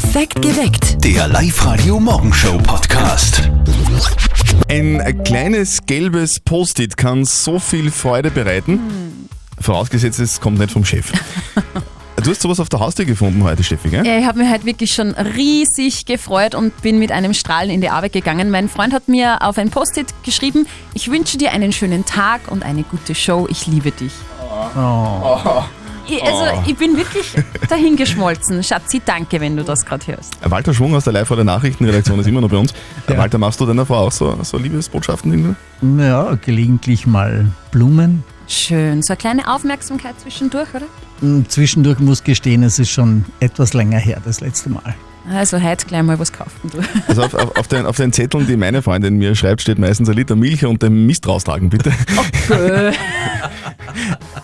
Perfekt geweckt. Der Live-Radio Morgenshow Podcast. Ein kleines gelbes Post-it kann so viel Freude bereiten. Vorausgesetzt, es kommt nicht vom Chef. Du hast sowas auf der Haustür gefunden heute, Steffi, gell? Ja, ich habe mich halt wirklich schon riesig gefreut und bin mit einem Strahlen in die Arbeit gegangen. Mein Freund hat mir auf ein Post-it geschrieben, ich wünsche dir einen schönen Tag und eine gute Show, ich liebe dich. Ich, also ich bin wirklich dahingeschmolzen. Schatzi, danke, wenn du das gerade hörst. Walter Schwung aus der live der Nachrichtenredaktion ist immer noch bei uns. Walter, machst du deiner Frau auch so, so Liebesbotschaften? irgendwie? Ja, gelegentlich mal Blumen. Schön, so eine kleine Aufmerksamkeit zwischendurch, oder? Hm, Zwischendurch muss gestehen, es ist schon etwas länger her, das letzte Mal. Also heute gleich mal was kaufen, du. Also auf, auf, auf, den, auf den Zetteln, die meine Freundin mir schreibt, steht meistens ein Liter Milch und den Mist raustragen, bitte. Äh,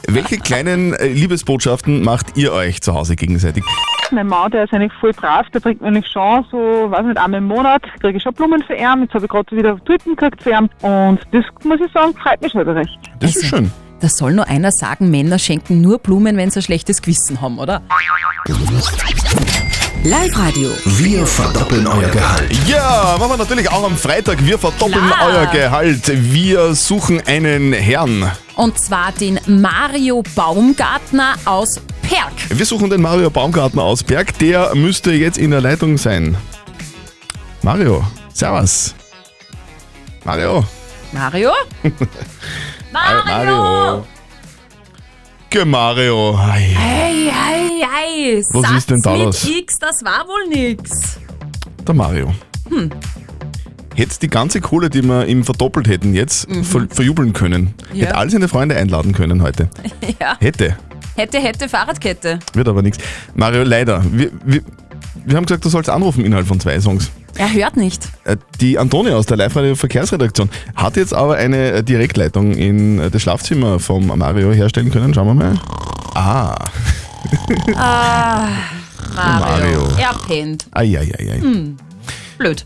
Welche kleinen äh, Liebesbotschaften macht ihr euch zu Hause gegenseitig? Mein Mann, der ist eigentlich voll brav, der bringt mir nämlich schon so, weiß nicht, einmal im Monat kriege ich schon Blumen für ihn. Jetzt habe ich gerade wieder Tulpen gekriegt für ihn. Und das muss ich sagen, freut mich selber recht. Das ist schön. da soll nur einer sagen, Männer schenken nur Blumen, wenn sie ein schlechtes Gewissen haben, oder? Live-Radio. Wir verdoppeln euer Gehalt. Ja, machen wir natürlich auch am Freitag. Wir verdoppeln Klar. euer Gehalt. Wir suchen einen Herrn. Und zwar den Mario Baumgartner aus Perg. Wir suchen den Mario Baumgartner aus Berg. Der müsste jetzt in der Leitung sein. Mario, servus. Mario. Mario? Mario! Mario. Ge Mario. Ei. Hey, hey, hey! Was Satz ist denn da mit los? X, das war wohl nix. Der Mario. Hm. Hätte die ganze Kohle, die wir ihm verdoppelt hätten, jetzt ver verjubeln können. Mhm. Ja. Hätte all seine Freunde einladen können heute. Ja. Hätte. Hätte, hätte, Fahrradkette. Wird aber nichts. Mario, leider. Wir, wir, wir haben gesagt, du sollst anrufen innerhalb von zwei Songs. Er hört nicht. Äh, Die Antonia aus der Live-Radio-Verkehrsredaktion hat jetzt aber eine äh, Direktleitung in äh, das Schlafzimmer vom Mario herstellen können. Schauen wir mal. Ah, Ah, Mario. Mario. Er pennt. eieiei. Blöd.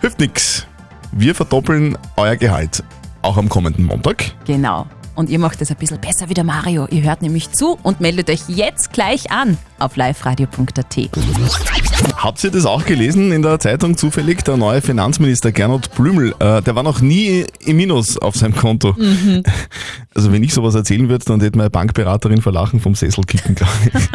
Hilft nix. Wir verdoppeln euer Gehalt. Auch am kommenden Montag. Genau. Und ihr macht es ein bisschen besser wie der Mario. Ihr hört nämlich zu und meldet euch jetzt gleich an auf liveradio.at. Habt ihr das auch gelesen in der Zeitung zufällig? Der neue Finanzminister Gernot Blümel, äh, der war noch nie im Minus auf seinem Konto. Also wenn ich sowas erzählen würde, dann hätte meine Bankberaterin vor Lachen vom Sessel kicken, glaube ich.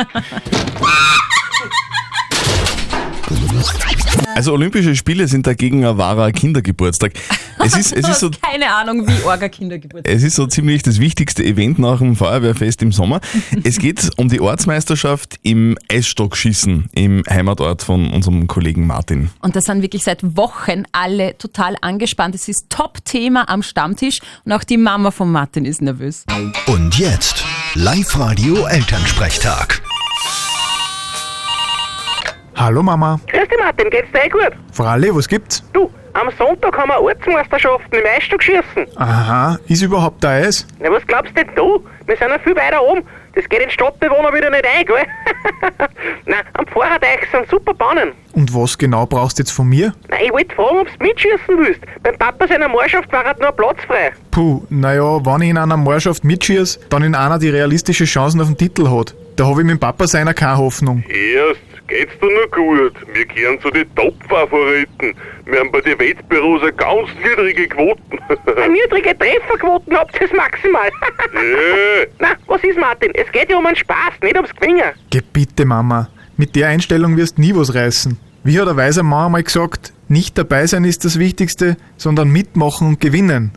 Also Olympische Spiele sind dagegen ein wahrer Kindergeburtstag. Es ist, es ist so keine Ahnung, wie Orga Kindergeburtstag. es ist so ziemlich das wichtigste Event nach dem Feuerwehrfest im Sommer. Es geht um die Ortsmeisterschaft im Eisstockschießen im Heimatort von unserem Kollegen Martin. Und da sind wirklich seit Wochen alle total angespannt. Es ist Top-Thema am Stammtisch und auch die Mama von Martin ist nervös. Und jetzt Live-Radio Elternsprechtag. Hallo Mama. Grüß dich Martin, geht's dir eh gut? Fralli, was gibt's? Du, am Sonntag haben wir Ortsmeisterschaften im Eisstock schießen. Aha, ist überhaupt da Eis? Na, was glaubst denn du? Wir sind ja viel weiter oben. Das geht den Stadtbewohner wieder nicht ein, gell? Nein, am Pfarrerteich sind super Bahnen. Und was genau brauchst du jetzt von mir? Na, ich wollte fragen, ob du mitschießen willst. Beim Papa seiner Mannschaft war halt nur Platz frei. Puh, naja, wenn ich in einer Mannschaft mitschieß, dann in einer, die realistische Chancen auf den Titel hat. Da habe ich mit dem Papa seiner keine Hoffnung. Erst geht's dir nur gut. Wir gehören zu den Top-Favoriten. Wir haben bei den Wettbüros eine ganz niedrige Quoten. Eine niedrige Trefferquoten habt ihr maximal. ja, Na, was ist Martin? Es geht ja um einen Spaß, nicht ums Gewinnen. Geh bitte, Mama. Mit der Einstellung wirst nie was reißen. Wie hat ein weiser Mann einmal gesagt, nicht dabei sein ist das Wichtigste, sondern mitmachen und gewinnen.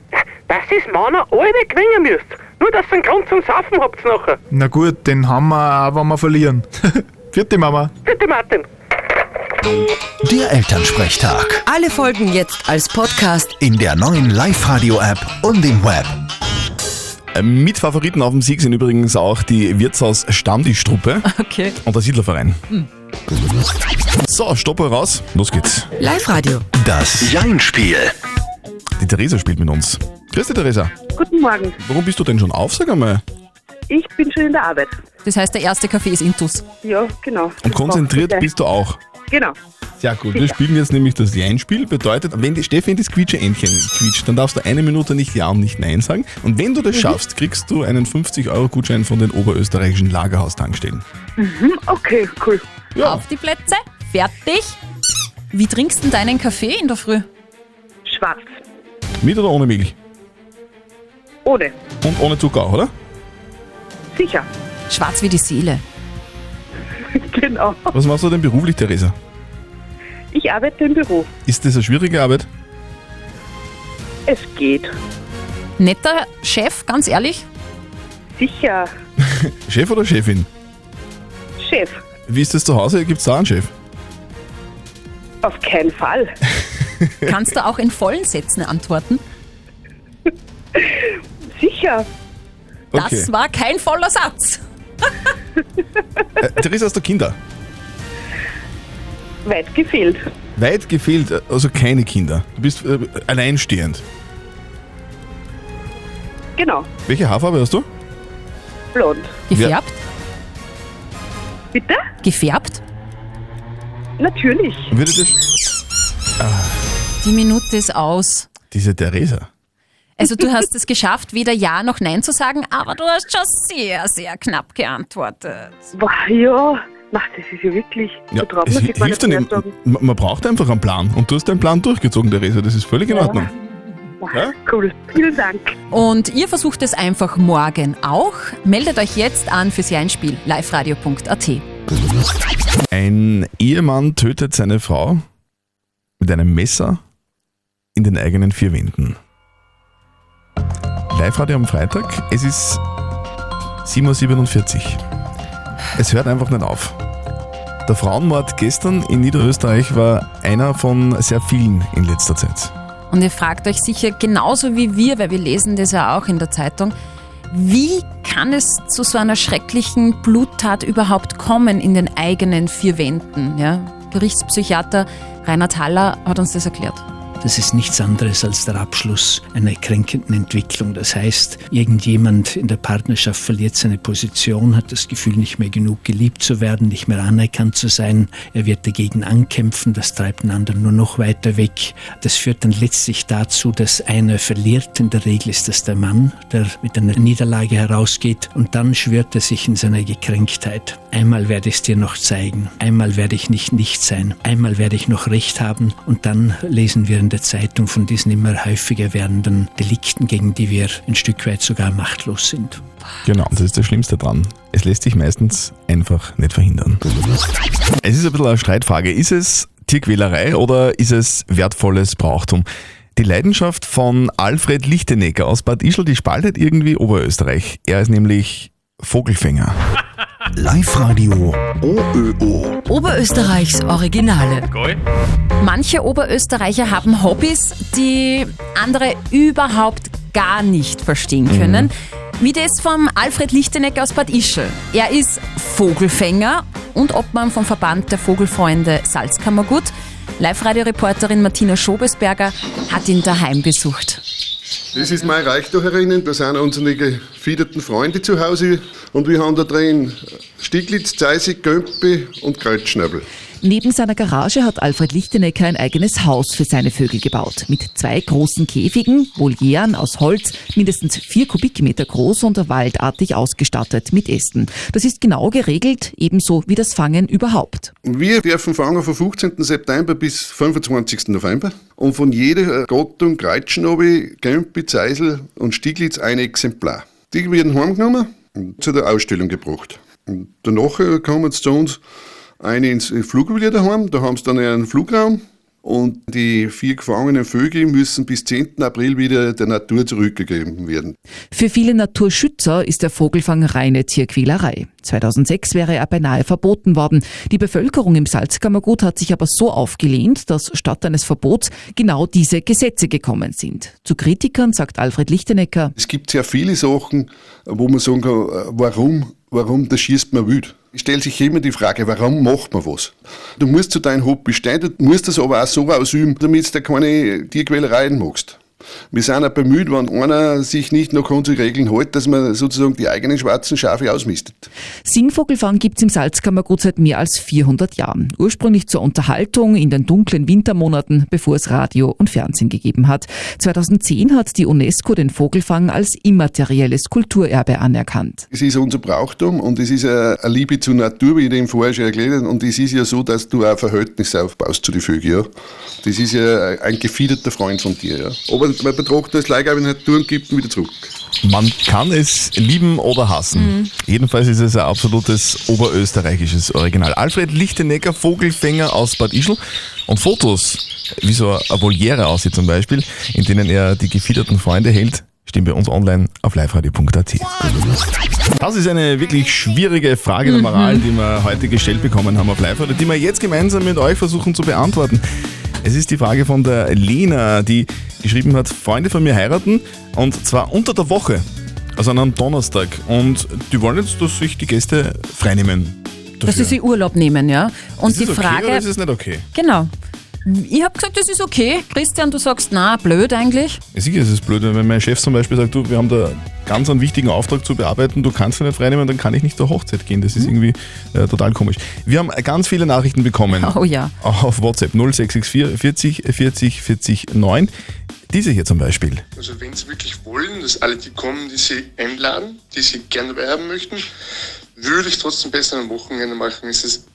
Das ist Männer alle gewinnen müsst. Nur, dass ihr einen Grund zum Saufen habt nachher. Na gut, den haben wir auch, wenn wir verlieren. Vierte Mama. Bitte Martin. Der Elternsprechtag. Alle Folgen jetzt als Podcast. In der neuen Live-Radio-App und im Web. Äh, Mit Favoriten auf dem Sieg sind übrigens auch die Wirtshaus Stammtischtruppe Okay. und der Siedlerverein. So, Stopper raus. Los geht's. Live-Radio. Das Jein-Spiel. Die Theresa spielt mit uns. Grüß dich, Theresa. Guten Morgen. Warum bist du denn schon auf, sag einmal? Ich bin schon in der Arbeit. Das heißt, der erste Kaffee ist Intus. Ja, genau. Und konzentriert bist du auch. Genau. Sehr gut. Wir spielen jetzt nämlich das Jein-Spiel. Bedeutet, wenn die Steffi in das Quietsche-Entchen quietscht, dann darfst du eine Minute nicht Ja und nicht Nein sagen. Und wenn du das schaffst, kriegst du einen 50-Euro-Gutschein von den oberösterreichischen Lagerhaustankstellen. Mhm, okay, cool. Ja. Auf die Plätze. fertig. Wie trinkst du denn deinen Kaffee in der Früh? Schwarz. Mit oder ohne Milch? Ohne. Und ohne Zucker auch, oder? Sicher. Schwarz wie die Seele. Genau. Was machst du denn beruflich, Theresa? Ich arbeite im Büro. Ist das eine schwierige Arbeit? Es geht. Netter Chef, ganz ehrlich. Sicher. Chef oder Chefin? Chef. Wie ist das zu Hause? Gibt es da einen Chef? Auf keinen Fall. Kannst du auch in vollen Sätzen antworten? Sicher. Das Okay. war kein voller Satz. Äh, Theresa, hast du Kinder? Weit gefehlt. Weit gefehlt, äh, also keine Kinder. Du bist äh, alleinstehend. Genau. Welche Haarfarbe hast du? Blond. Gefärbt? Bitte? Gefärbt? Natürlich. Würde das... Die Minute ist aus. Diese Theresa. Also du hast es geschafft, weder Ja noch Nein zu sagen, aber du hast schon sehr, sehr knapp geantwortet. Boah, ja. Mach, das ist ja wirklich. Ja, so es hilft sagen. Man man braucht einfach einen Plan. Und du hast deinen Plan durchgezogen, Theresa. Das ist völlig in Ordnung. Ja? Cool. Vielen Dank. Und ihr versucht es einfach morgen auch. Meldet euch jetzt an fürs Jeinspiel liveradio.at. Ein Ehemann tötet seine Frau mit einem Messer in den eigenen vier Wänden. Live-Radio am Freitag. Es ist 7.47 Uhr. Es hört einfach nicht auf. Der Frauenmord gestern in Niederösterreich war einer von sehr vielen in letzter Zeit. Und ihr fragt euch sicher genauso wie wir, weil wir lesen das ja auch in der Zeitung, wie kann es zu so einer schrecklichen Bluttat überhaupt kommen in den eigenen vier Wänden? Ja? Gerichtspsychiater Reinhard Haller hat uns das erklärt. Das ist nichts anderes als der Abschluss einer kränkenden Entwicklung. Das heißt, irgendjemand in der Partnerschaft verliert seine Position, hat das Gefühl, nicht mehr genug geliebt zu werden, nicht mehr anerkannt zu sein. Er wird dagegen ankämpfen, das treibt den anderen nur noch weiter weg. Das führt dann letztlich dazu, dass einer verliert. In der Regel ist das der Mann, der mit einer Niederlage herausgeht und dann schwört er sich in seiner Gekränktheit. Einmal werde ich es dir noch zeigen, einmal werde ich nicht nicht sein, einmal werde ich noch Recht haben und dann lesen wir in der Zeitung von diesen immer häufiger werdenden Delikten, gegen die wir ein Stück weit sogar machtlos sind. Genau, das ist das Schlimmste dran. Es lässt sich meistens einfach nicht verhindern. Es ist ein bisschen eine Streitfrage. Ist es Tierquälerei oder ist es wertvolles Brauchtum? Die Leidenschaft von Alfred Lichtenecker aus Bad Ischl, die spaltet irgendwie Oberösterreich. Er ist nämlich Vogelfänger. Live-Radio OÖO. Oberösterreichs Originale. Manche Oberösterreicher haben Hobbys, die andere überhaupt gar nicht verstehen können. Wie das vom Alfred Lichtenecker aus Bad Ischl. Er ist Vogelfänger und Obmann vom Verband der Vogelfreunde Salzkammergut. Live-Radio-Reporterin Martina Schobesberger hat ihn daheim besucht. Das ist mein Reich da herinnen. Da sind unsere gefiederten Freunde zu Hause. Und wir haben da drin Stieglitz, Zeisig, Gömpe und Kreuzschnabel. Neben seiner Garage hat Alfred Lichtenecker ein eigenes Haus für seine Vögel gebaut. Mit zwei großen Käfigen, Volieren aus Holz, mindestens vier Kubikmeter groß und waldartig ausgestattet mit Ästen. Das ist genau geregelt, ebenso wie das Fangen überhaupt. Wir dürfen fangen vom 15. September bis 25. November. Und von jeder Gattung Kreuzschnabel, Gömpe, Zeisel und Stieglitz ein Exemplar. Die werden heimgenommen und zu der Ausstellung gebracht. Und danach äh, kommen sie zu uns eine ins Fluggebiet daheim, da haben sie dann einen Flugraum und die vier gefangenen Vögel müssen bis 10. April wieder der Natur zurückgegeben werden. Für viele Naturschützer ist der Vogelfang reine Tierquälerei. 2006 wäre er beinahe verboten worden. Die Bevölkerung im Salzkammergut hat sich aber so aufgelehnt, dass statt eines Verbots genau diese Gesetze gekommen sind. Zu Kritikern sagt Alfred Lichtenecker, Es gibt sehr viele Sachen, wo man sagen kann, äh, warum, warum, da schießt man wild. Stellt sich immer die Frage, warum macht man was? Du musst zu deinem Hobby stehen, du musst das aber auch so ausüben, damit du keine Tierquälereien machst. Wir sind auch bemüht, wenn einer sich nicht nach unsere Regeln hält, dass man sozusagen die eigenen schwarzen Schafe ausmistet. Singvogelfang gibt's im Salzkammergut seit mehr als 400 Jahren. Ursprünglich zur Unterhaltung in den dunklen Wintermonaten, bevor es Radio und Fernsehen gegeben hat. 2010 hat die UNESCO den Vogelfang als immaterielles Kulturerbe anerkannt. Es ist unser Brauchtum und es ist eine Liebe zur Natur, wie ich dem vorher schon erklärt habe. Und es ist ja so, dass du auch Verhältnisse aufbaust zu den Vögeln. Ja. Das ist ja ein gefiederter Freund von dir. Ja. Aber man betrachtet das gleich, wenn es Touren gibt, wieder zurück. Man kann es lieben oder hassen. Jedenfalls ist es ein absolutes oberösterreichisches Original. Alfred Lichtenecker, Vogelfänger aus Bad Ischl und Fotos, wie so eine Voliere aussieht zum Beispiel, in denen er die gefiederten Freunde hält, stehen bei uns online auf liveradio.at. Das ist eine wirklich schwierige Frage der Moral, die wir heute gestellt bekommen haben auf live radio die wir jetzt gemeinsam mit euch versuchen zu beantworten. Es ist die Frage von der Lena, die geschrieben hat, Freunde von mir heiraten und zwar unter der Woche, also an einem Donnerstag. Und die wollen jetzt, dass sich die Gäste freinehmen. Dass sie sich Urlaub nehmen, ja. Und ist die okay Frage. oder ist es nicht okay? Genau. Ich habe gesagt, das ist okay. Christian, du sagst, na, blöd eigentlich. Ja, sicher ist es blöd, wenn mein Chef zum Beispiel sagt, du, wir haben da ganz einen wichtigen Auftrag zu bearbeiten, du kannst dich nicht freinehmen, dann kann ich nicht zur Hochzeit gehen. Das ist irgendwie äh, total komisch. Wir haben ganz viele Nachrichten bekommen. Oh ja. Auf WhatsApp 0664 40 40 40 9. Diese hier zum Beispiel. Also wenn Sie wirklich wollen, dass alle die kommen, die Sie einladen, die Sie gerne dabei haben möchten, würde ich trotzdem besser am Wochenende machen. Es ist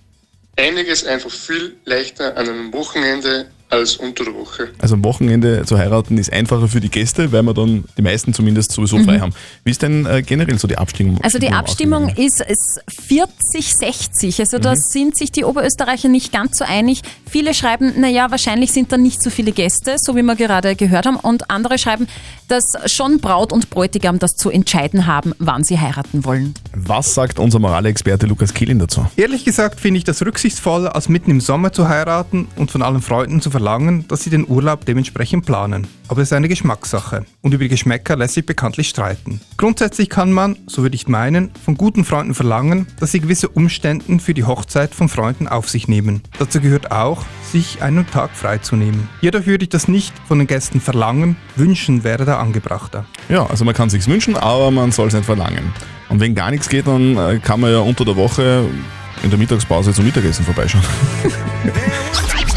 einiges einfach viel leichter an einem Wochenende als unter der Woche. Also am Wochenende zu heiraten ist einfacher für die Gäste, weil wir dann die meisten zumindest sowieso frei haben. Wie ist denn äh, generell so die Abstimmung? Also die Abstimmung ist, ist 40-60. Also da sind sich die Oberösterreicher nicht ganz so einig. Viele schreiben, naja, wahrscheinlich sind da nicht so viele Gäste, so wie wir gerade gehört haben. Und andere schreiben, dass schon Braut und Bräutigam das zu entscheiden haben, wann sie heiraten wollen. Was sagt unser Moralexperte Lukas Kehlin dazu? Ehrlich gesagt finde ich das rücksichtsvoll, als mitten im Sommer zu heiraten und von allen Freunden zu verlangen, dass sie den Urlaub dementsprechend planen. Aber es ist eine Geschmackssache und über die Geschmäcker lässt sich bekanntlich streiten. Grundsätzlich kann man, so würde ich meinen, von guten Freunden verlangen, dass sie gewisse Umständen für die Hochzeit von Freunden auf sich nehmen. Dazu gehört auch, sich einen Tag freizunehmen. Jedoch würde ich das nicht von den Gästen verlangen, wünschen wäre da angebrachter. Ja, also man kann sich's wünschen, aber man soll es nicht verlangen. Und wenn gar nichts geht, dann äh, kann man ja unter der Woche in der Mittagspause zum Mittagessen vorbeischauen.